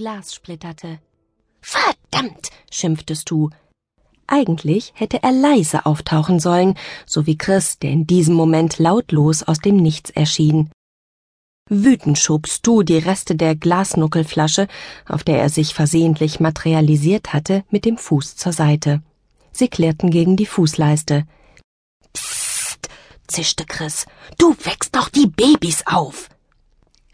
Glas splitterte. Verdammt, schimpfte Stu. Eigentlich hätte er leise auftauchen sollen, so wie Chris, der in diesem Moment lautlos aus dem Nichts erschien. Wütend schob Stu die Reste der Glasnuckelflasche, auf der er sich versehentlich materialisiert hatte, mit dem Fuß zur Seite. Sie klirrten gegen die Fußleiste. Psst, zischte Chris, du wächst doch die Babys auf.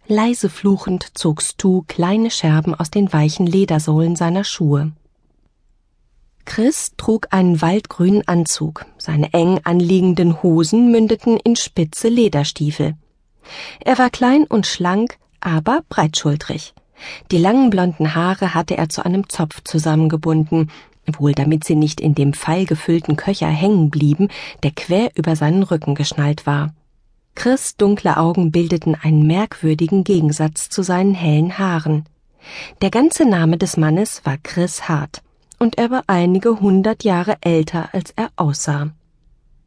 Leise fluchend zog Stu kleine Scherben aus den weichen Ledersohlen seiner Schuhe. Chris trug einen waldgrünen Anzug, seine eng anliegenden Hosen mündeten in spitze Lederstiefel. Er war klein und schlank, aber breitschultrig. Die langen blonden Haare hatte er zu einem Zopf zusammengebunden, wohl damit sie nicht in dem pfeilgefüllten Köcher hängen blieben, der quer über seinen Rücken geschnallt war. Chris' dunkle Augen bildeten einen merkwürdigen Gegensatz zu seinen hellen Haaren. Der ganze Name des Mannes war Chris Hart, und er war einige hundert Jahre älter, als er aussah.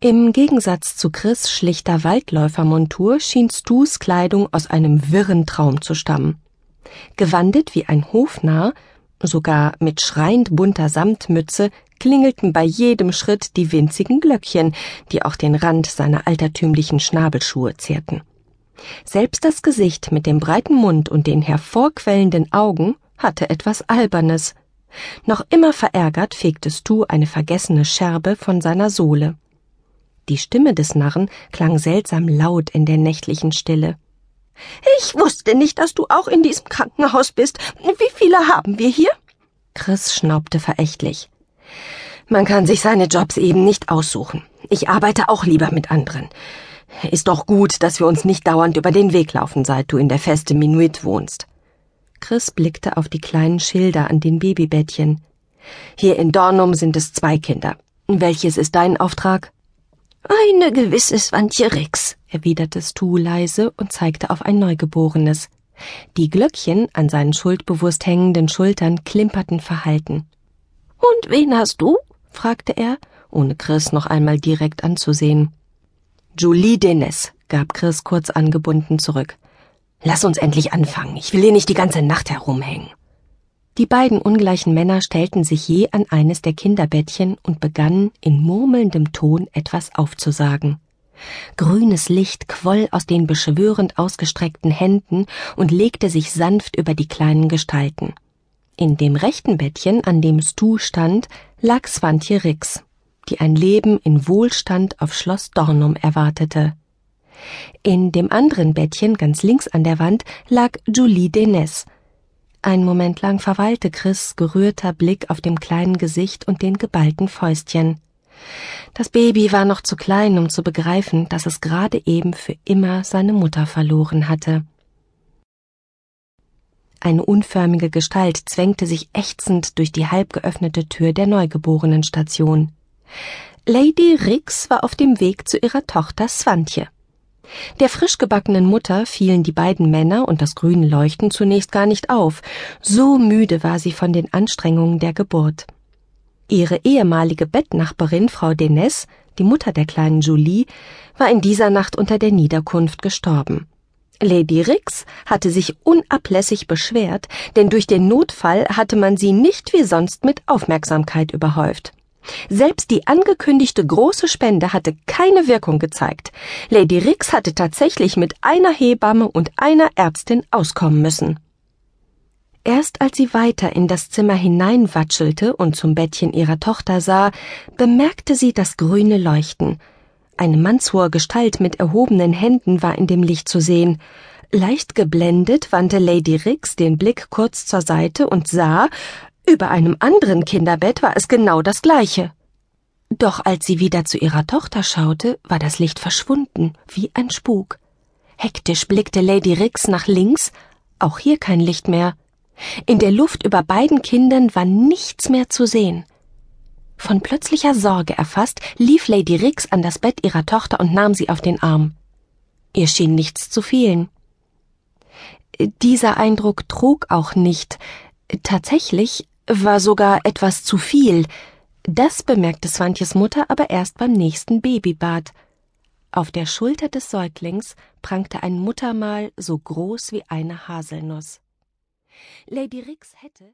Im Gegensatz zu Chris schlichter Waldläufermontur schien Stus Kleidung aus einem wirren Traum zu stammen. Gewandet wie ein Hofnarr, sogar mit schreiend bunter Samtmütze, klingelten bei jedem Schritt die winzigen Glöckchen, die auch den Rand seiner altertümlichen Schnabelschuhe zierten. Selbst das Gesicht mit dem breiten Mund und den hervorquellenden Augen hatte etwas Albernes. Noch immer verärgert fegte Stu eine vergessene Scherbe von seiner Sohle. Die Stimme des Narren klang seltsam laut in der nächtlichen Stille. Ich wusste nicht, dass du auch in diesem Krankenhaus bist. Wie viele haben wir hier? Chris schnaubte verächtlich. Man kann sich seine Jobs eben nicht aussuchen. Ich arbeite auch lieber mit anderen. Ist doch gut, dass wir uns nicht dauernd über den Weg laufen, seit du in der Feste Minuit wohnst. Chris blickte auf die kleinen Schilder an den Babybettchen. Hier in Dornum sind es zwei Kinder. Welches ist dein Auftrag? Eine gewisse Swantje Rix, erwiderte Stu leise und zeigte auf ein Neugeborenes. Die Glöckchen an seinen schuldbewusst hängenden Schultern klimperten verhalten. Und wen hast du? fragte er, ohne Chris noch einmal direkt anzusehen. Julie Dennis, gab Chris kurz angebunden zurück. Lass uns endlich anfangen. Ich will hier nicht die ganze Nacht herumhängen. Die beiden ungleichen Männer stellten sich je an eines der Kinderbettchen und begannen in murmelndem Ton etwas aufzusagen. Grünes Licht quoll aus den beschwörend ausgestreckten Händen und legte sich sanft über die kleinen Gestalten. In dem rechten Bettchen, an dem Stu stand, lag Swantje Rix, die ein Leben in Wohlstand auf Schloss Dornum erwartete. In dem anderen Bettchen, ganz links an der Wand, lag Julie Denes, ein Moment lang verweilte Chris gerührter Blick auf dem kleinen Gesicht und den geballten Fäustchen. Das Baby war noch zu klein, um zu begreifen, dass es gerade eben für immer seine Mutter verloren hatte. Eine unförmige Gestalt zwängte sich ächzend durch die halb geöffnete Tür der Neugeborenenstation. Lady Rix war auf dem Weg zu ihrer Tochter Swantje. Der frisch gebackenen Mutter fielen die beiden Männer und das grüne Leuchten zunächst gar nicht auf, so müde war sie von den Anstrengungen der Geburt. Ihre ehemalige Bettnachbarin Frau Denes, die Mutter der kleinen Julie, war in dieser Nacht unter der Niederkunft gestorben. Lady Rix hatte sich unablässig beschwert, denn durch den Notfall hatte man sie nicht wie sonst mit Aufmerksamkeit überhäuft. Selbst die angekündigte große Spende hatte keine Wirkung gezeigt. Lady Rix hatte tatsächlich mit einer Hebamme und einer Ärztin auskommen müssen. Erst als sie weiter in das Zimmer hineinwatschelte und zum Bettchen ihrer Tochter sah, bemerkte sie das grüne Leuchten. Eine mannshohe Gestalt mit erhobenen Händen war in dem Licht zu sehen. Leicht geblendet wandte Lady Rix den Blick kurz zur Seite und sah, über einem anderen Kinderbett war es genau das gleiche. Doch als sie wieder zu ihrer Tochter schaute, war das Licht verschwunden, wie ein Spuk. Hektisch blickte Lady Rix nach links, auch hier kein Licht mehr. In der Luft über beiden Kindern war nichts mehr zu sehen. Von plötzlicher Sorge erfasst, lief Lady Rix an das Bett ihrer Tochter und nahm sie auf den Arm. Ihr schien nichts zu fehlen. Dieser Eindruck trug auch nicht. Tatsächlich war sogar etwas zu viel. Das bemerkte Swantjes Mutter aber erst beim nächsten Babybad. Auf der Schulter des Säuglings prangte ein Muttermal so groß wie eine Haselnuss. Lady Rix hätte